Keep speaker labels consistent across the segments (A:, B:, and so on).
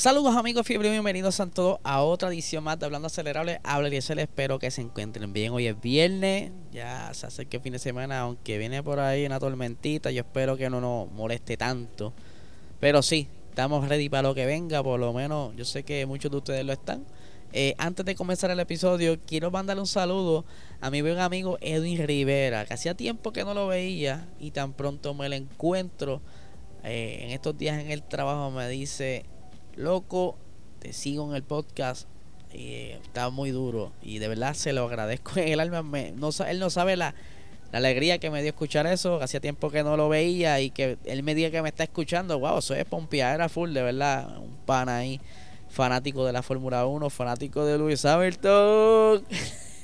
A: Saludos amigos fiebre, bienvenidos a todos a otra edición más de Hablando Acelerable. Habla y espero que se encuentren bien. Hoy es viernes, ya se acerca el fin de semana, aunque viene por ahí una tormentita, yo espero que no nos moleste tanto. Pero sí, estamos ready para lo que venga, por lo menos yo sé que muchos de ustedes lo están. Eh, antes de comenzar el episodio, quiero mandarle un saludo a mi buen amigo Edwin Rivera, que hacía tiempo que no lo veía y tan pronto me lo encuentro. Eh, en estos días en el trabajo me dice loco, te sigo en el podcast. Y está muy duro. Y de verdad se lo agradezco en el alma. no, él no sabe la, alegría que me dio escuchar eso. Hacía tiempo que no lo veía. Y que él me diga que me está escuchando. Wow, eso es era full, de verdad. Un pan ahí. Fanático de la Fórmula 1. Fanático de Luis Hamilton.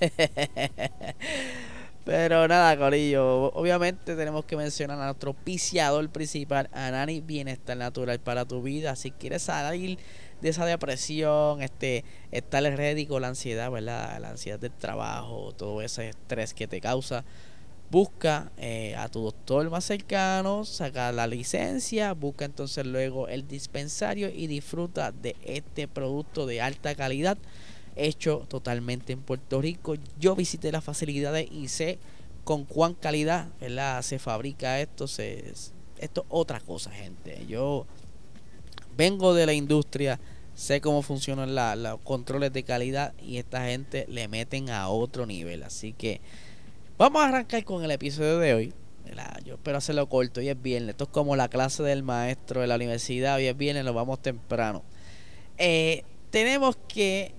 A: Pero nada, Corillo. Obviamente tenemos que mencionar a nuestro piciador principal, Anani Bienestar Natural para tu vida. Si quieres salir de esa depresión, este, estar ready con la ansiedad, ¿verdad? La ansiedad del trabajo, todo ese estrés que te causa. Busca eh, a tu doctor más cercano, saca la licencia, busca entonces luego el dispensario y disfruta de este producto de alta calidad hecho totalmente en Puerto Rico. Yo visité las facilidades y sé con cuán calidad se fabrica esto. Se, esto es otra cosa, gente. Yo vengo de la industria, sé cómo funcionan los controles de calidad y esta gente le meten a otro nivel. Así que vamos a arrancar con el episodio de hoy. Yo espero hacerlo corto, hoy es viernes. Esto es como la clase del maestro de la universidad. Hoy es viernes, lo vamos temprano. Eh, tenemos que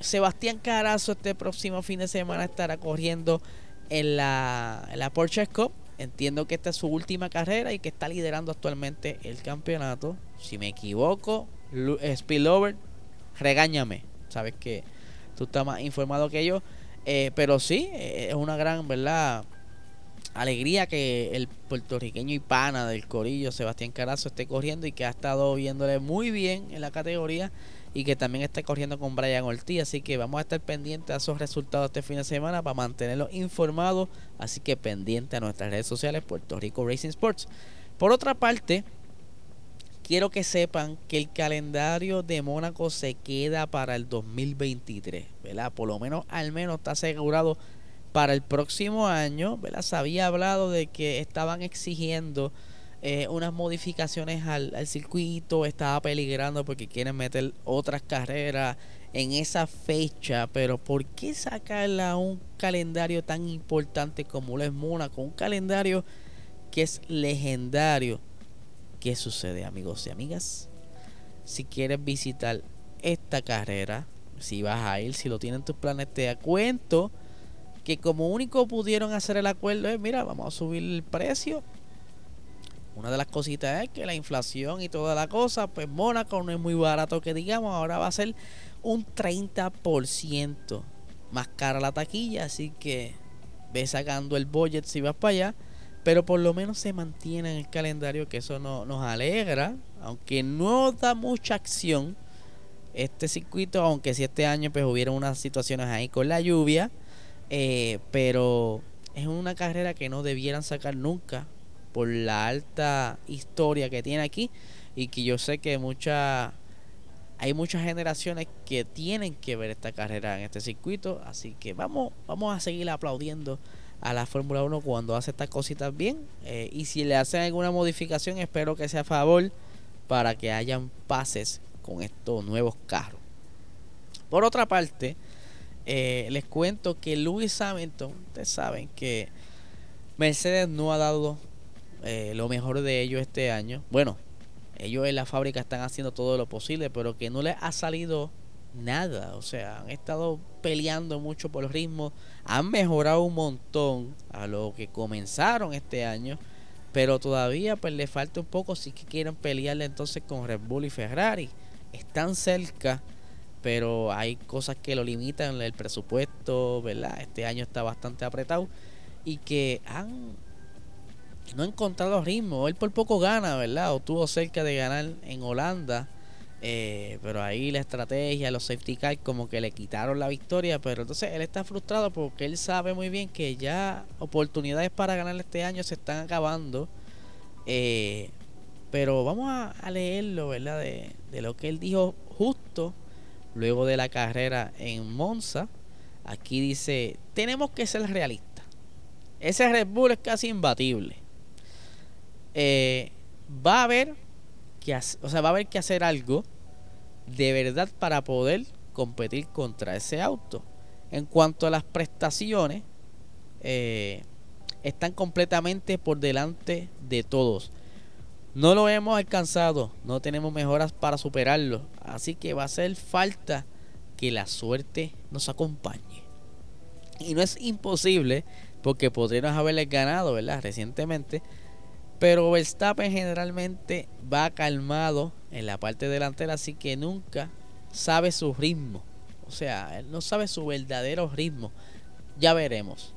A: Sebastián Carazo este próximo fin de semana estará corriendo en la, en la Porsche Cup. Entiendo que esta es su última carrera y que está liderando actualmente el campeonato. Si me equivoco, eh, Spillover, regáñame. Sabes que tú estás más informado que yo. Eh, pero sí, eh, es una gran, ¿verdad? Alegría que el puertorriqueño y pana del Corillo, Sebastián Carazo, esté corriendo y que ha estado viéndole muy bien en la categoría y que también está corriendo con Brian Ortiz. Así que vamos a estar pendientes a esos resultados este fin de semana para mantenerlos informados. Así que pendiente a nuestras redes sociales Puerto Rico Racing Sports. Por otra parte, quiero que sepan que el calendario de Mónaco se queda para el 2023, ¿verdad? Por lo menos, al menos está asegurado para el próximo año, ¿verdad? Se había hablado de que estaban exigiendo eh, unas modificaciones al, circuito, estaba peligrando porque quieren meter otras carreras en esa fecha, pero ¿por qué sacarla a un calendario tan importante como lo es Mónaco? Un calendario que es legendario. ¿Qué sucede, amigos y amigas? Si quieres visitar esta carrera, si vas a ir, si lo tienen tus planes, te cuento que como único pudieron hacer el acuerdo es, mira, vamos a subir el precio una de las cositas es que la inflación y toda la cosa, pues Mónaco no es muy barato que digamos, ahora va a ser un 30% más cara la taquilla, así que ve sacando el budget si vas para allá, pero por lo menos se mantiene en el calendario, que eso no, nos alegra, aunque no da mucha acción este circuito, aunque si este año pues hubieron unas situaciones ahí con la lluvia, eh, pero es una carrera que no debieran sacar nunca por la alta historia que tiene aquí. Y que yo sé que mucha hay muchas generaciones que tienen que ver esta carrera en este circuito, así que vamos vamos a seguir aplaudiendo a la Fórmula 1 cuando hace estas cositas bien. Eh, y si le hacen alguna modificación espero que sea a favor para que hayan pases con estos nuevos carros. Por otra parte, eh, les cuento que Lewis Hamilton, ustedes saben que Mercedes no ha dado eh, lo mejor de ellos este año. Bueno, ellos en la fábrica están haciendo todo lo posible, pero que no les ha salido nada. O sea, han estado peleando mucho por el ritmo. Han mejorado un montón a lo que comenzaron este año. Pero todavía pues le falta un poco si quieren pelearle entonces con Red Bull y Ferrari. están cerca, pero hay cosas que lo limitan, el presupuesto, ¿verdad? Este año está bastante apretado y que han no encontrado ritmo. Él por poco gana, ¿verdad? O tuvo cerca de ganar en Holanda. Eh, pero ahí la estrategia, los safety cars como que le quitaron la victoria. Pero entonces él está frustrado porque él sabe muy bien que ya oportunidades para ganar este año se están acabando. Eh, pero vamos a, leerlo, ¿verdad? De lo que él dijo justo luego de la carrera en Monza. Aquí dice, tenemos que ser realistas. Ese Red Bull es casi imbatible. Eh, va a haber que o sea, va a haber que hacer algo de verdad para poder competir contra ese auto. En cuanto a las prestaciones, eh, están completamente por delante de todos. No lo hemos alcanzado, no tenemos mejoras para superarlo, así que va a hacer falta que la suerte nos acompañe. Y no es imposible, porque podríamos haberles ganado, ¿verdad? Recientemente, pero Verstappen generalmente va calmado en la parte delantera, así que nunca sabe su ritmo. O sea, él no sabe su verdadero ritmo. Ya veremos.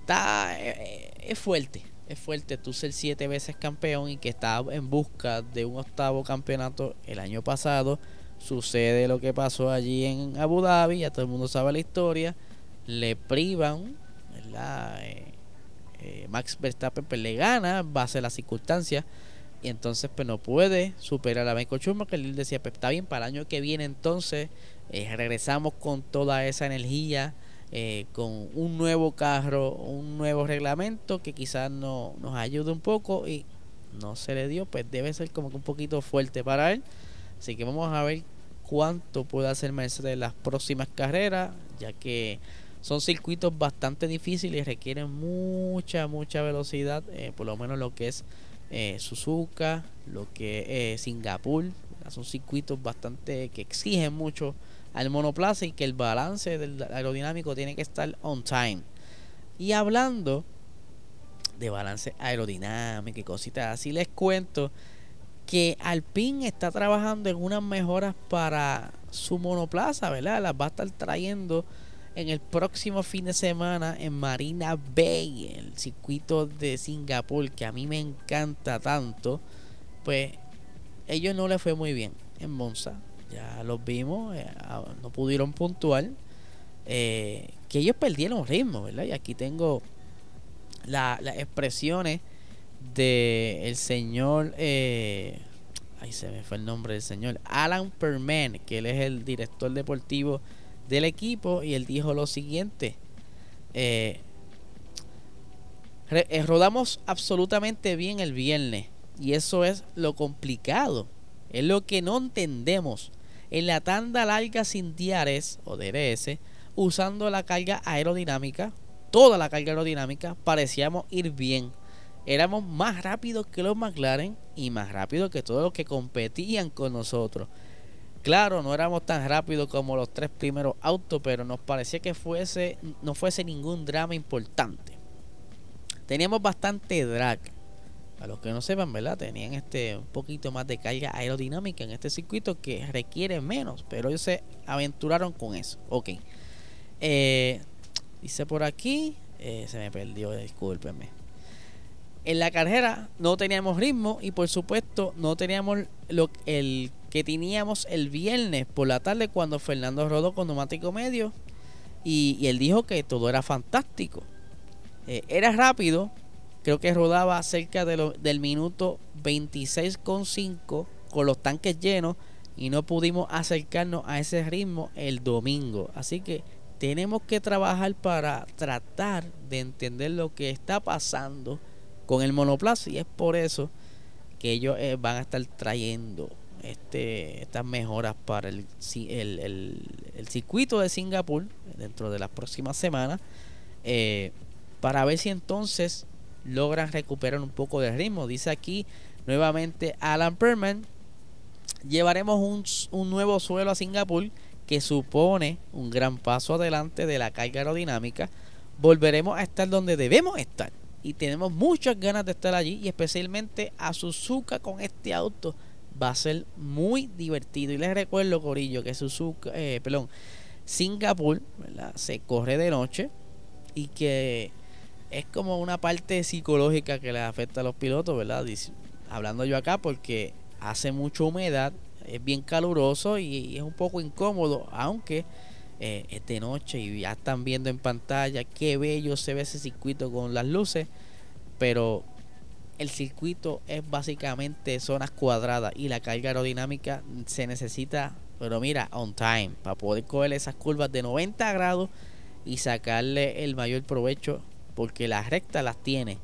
A: Está, eh, eh, es fuerte, es fuerte tú ser siete veces campeón y que está en busca de un octavo campeonato el año pasado. Sucede lo que pasó allí en Abu Dhabi, ya todo el mundo sabe la historia. Le privan, ¿verdad? Eh, eh, Max Verstappen pues, le gana base a las circunstancias y entonces pues no puede superar a Michael Schumacher que él decía pues está bien para el año que viene entonces eh, regresamos con toda esa energía eh, con un nuevo carro un nuevo reglamento que quizás no, nos ayude un poco y no se le dio pues debe ser como que un poquito fuerte para él así que vamos a ver cuánto puede hacer Mercedes en las próximas carreras ya que son circuitos bastante difíciles y requieren mucha, mucha velocidad, eh, por lo menos lo que es eh, Suzuka, lo que es Singapur. Son circuitos bastante que exigen mucho al monoplaza y que el balance del aerodinámico tiene que estar on time. Y hablando de balance aerodinámico y cositas así, les cuento que Alpine está trabajando en unas mejoras para su monoplaza, ¿verdad? Las va a estar trayendo en el próximo fin de semana en Marina Bay, el circuito de Singapur, que a mí me encanta tanto, pues ellos no les fue muy bien en Monza. Ya los vimos, eh, no pudieron puntuar. Eh, que ellos perdieron ritmo, ¿verdad? Y aquí tengo las expresiones de señor, eh, ahí se me fue el nombre del señor, Alan Perman, que él es el director deportivo del equipo y él dijo lo siguiente. Eh, rodamos absolutamente bien el viernes y eso es lo complicado. Es lo que no entendemos. En la tanda larga sin diares o DRS, usando la carga aerodinámica, toda la carga aerodinámica, parecíamos ir bien. Éramos más rápidos que los McLaren y más rápidos que todos los que competían con nosotros. Claro, no éramos tan rápidos como los tres primeros autos, pero nos parecía que fuese, no fuese ningún drama importante. Teníamos bastante drag. A los que no sepan, ¿verdad? Tenían este un poquito más de carga aerodinámica en este circuito que requiere menos, pero ellos se aventuraron con eso. Ok. Eh, dice por aquí, eh, se me perdió, discúlpenme. En la carrera no teníamos ritmo y por supuesto no teníamos lo, el que teníamos el viernes por la tarde cuando Fernando rodó con neumático medio y, él dijo que todo era fantástico. Eh, era rápido, creo que rodaba cerca de del minuto 26,5 con los tanques llenos y no pudimos acercarnos a ese ritmo el domingo. Así que tenemos que trabajar para tratar de entender lo que está pasando con el monoplaza y es por eso que ellos eh, van a estar trayendo este, estas mejoras para el, el, circuito de Singapur dentro de las próximas semanas eh, para ver si entonces logran recuperar un poco de ritmo. Dice aquí nuevamente Alan Perman, llevaremos un, un nuevo suelo a Singapur que supone un gran paso adelante de la carga aerodinámica. Volveremos a estar donde debemos estar y tenemos muchas ganas de estar allí y especialmente a Suzuka con este auto va a ser muy divertido. Y les recuerdo, Corillo, que Suzuka, eh, perdón, Singapur se corre de noche y que es como una parte psicológica que le afecta a los pilotos, ¿verdad? hablando yo acá porque hace mucha humedad, es bien caluroso y, es un poco incómodo, aunque eh, es de noche y ya están viendo en pantalla qué bello se ve ese circuito con las luces, pero el circuito es básicamente zonas cuadradas y la carga aerodinámica se necesita, pero mira, on time, para poder coger esas curvas de 90 grados y sacarle el mayor provecho, porque las rectas las tiene,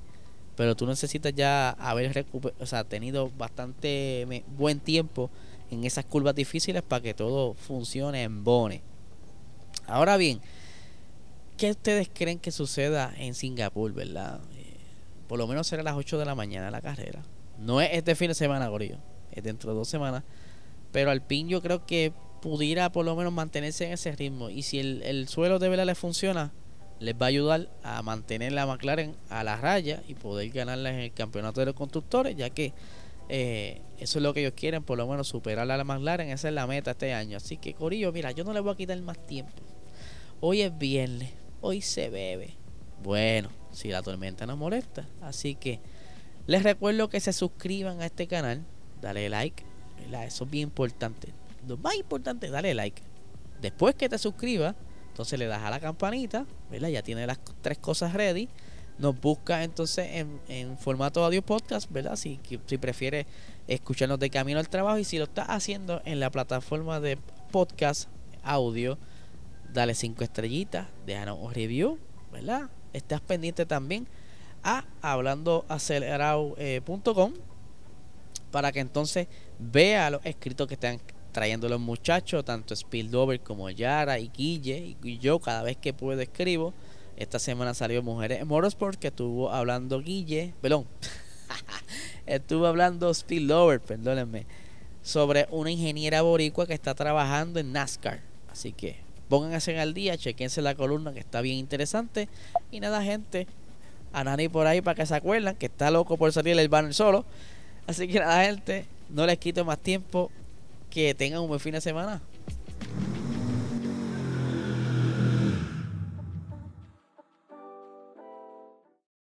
A: pero tú necesitas ya haber o sea, tenido bastante buen tiempo en esas curvas difíciles para que todo funcione en bone. Ahora bien, ¿qué ustedes creen que suceda en Singapur, verdad? por lo menos será a las 8 de la mañana la carrera. No es este fin de semana, Gorillo. Es dentro de dos semanas. Pero al pin yo creo que pudiera por lo menos mantenerse en ese ritmo. Y si el, suelo de vela le funciona, les va a ayudar a mantener la McLaren a la raya y poder ganarla en el campeonato de los constructores, ya que eh, eso es lo que ellos quieren, por lo menos superar a la McLaren. Esa es la meta este año. Así que, Corillo, mira, yo no le voy a quitar más tiempo. Hoy es viernes, hoy se bebe. Bueno, si la tormenta nos molesta. Así que les recuerdo que se suscriban a este canal, dale like, eso es bien importante. Lo más importante, dale like. Después que te suscribas, entonces le das a la campanita, ¿verdad? ya tiene las tres cosas ready. Nos busca entonces en, formato audio podcast, ¿verdad? Si, si prefieres escucharnos de camino al trabajo y si lo estás haciendo en la plataforma de podcast audio, dale cinco estrellitas, déjanos un review, ¿verdad? estás pendiente también a hablandoacelerado.com para que entonces vea los escritos que están trayendo los muchachos, tanto Spildover como Yara y Guille y yo cada vez que puedo escribo. Esta semana salió Mujeres en Motorsport que estuvo hablando Guille, perdón, estuvo hablando Spildover, perdónenme, sobre una ingeniera boricua que está trabajando en NASCAR. Así que Pónganse al día, chequense la columna que está bien interesante. Y nada, gente, a Nani por ahí para que se acuerden que está loco por salir el banner solo. Así que nada, gente, no les quito más tiempo. Que tengan un buen fin de semana.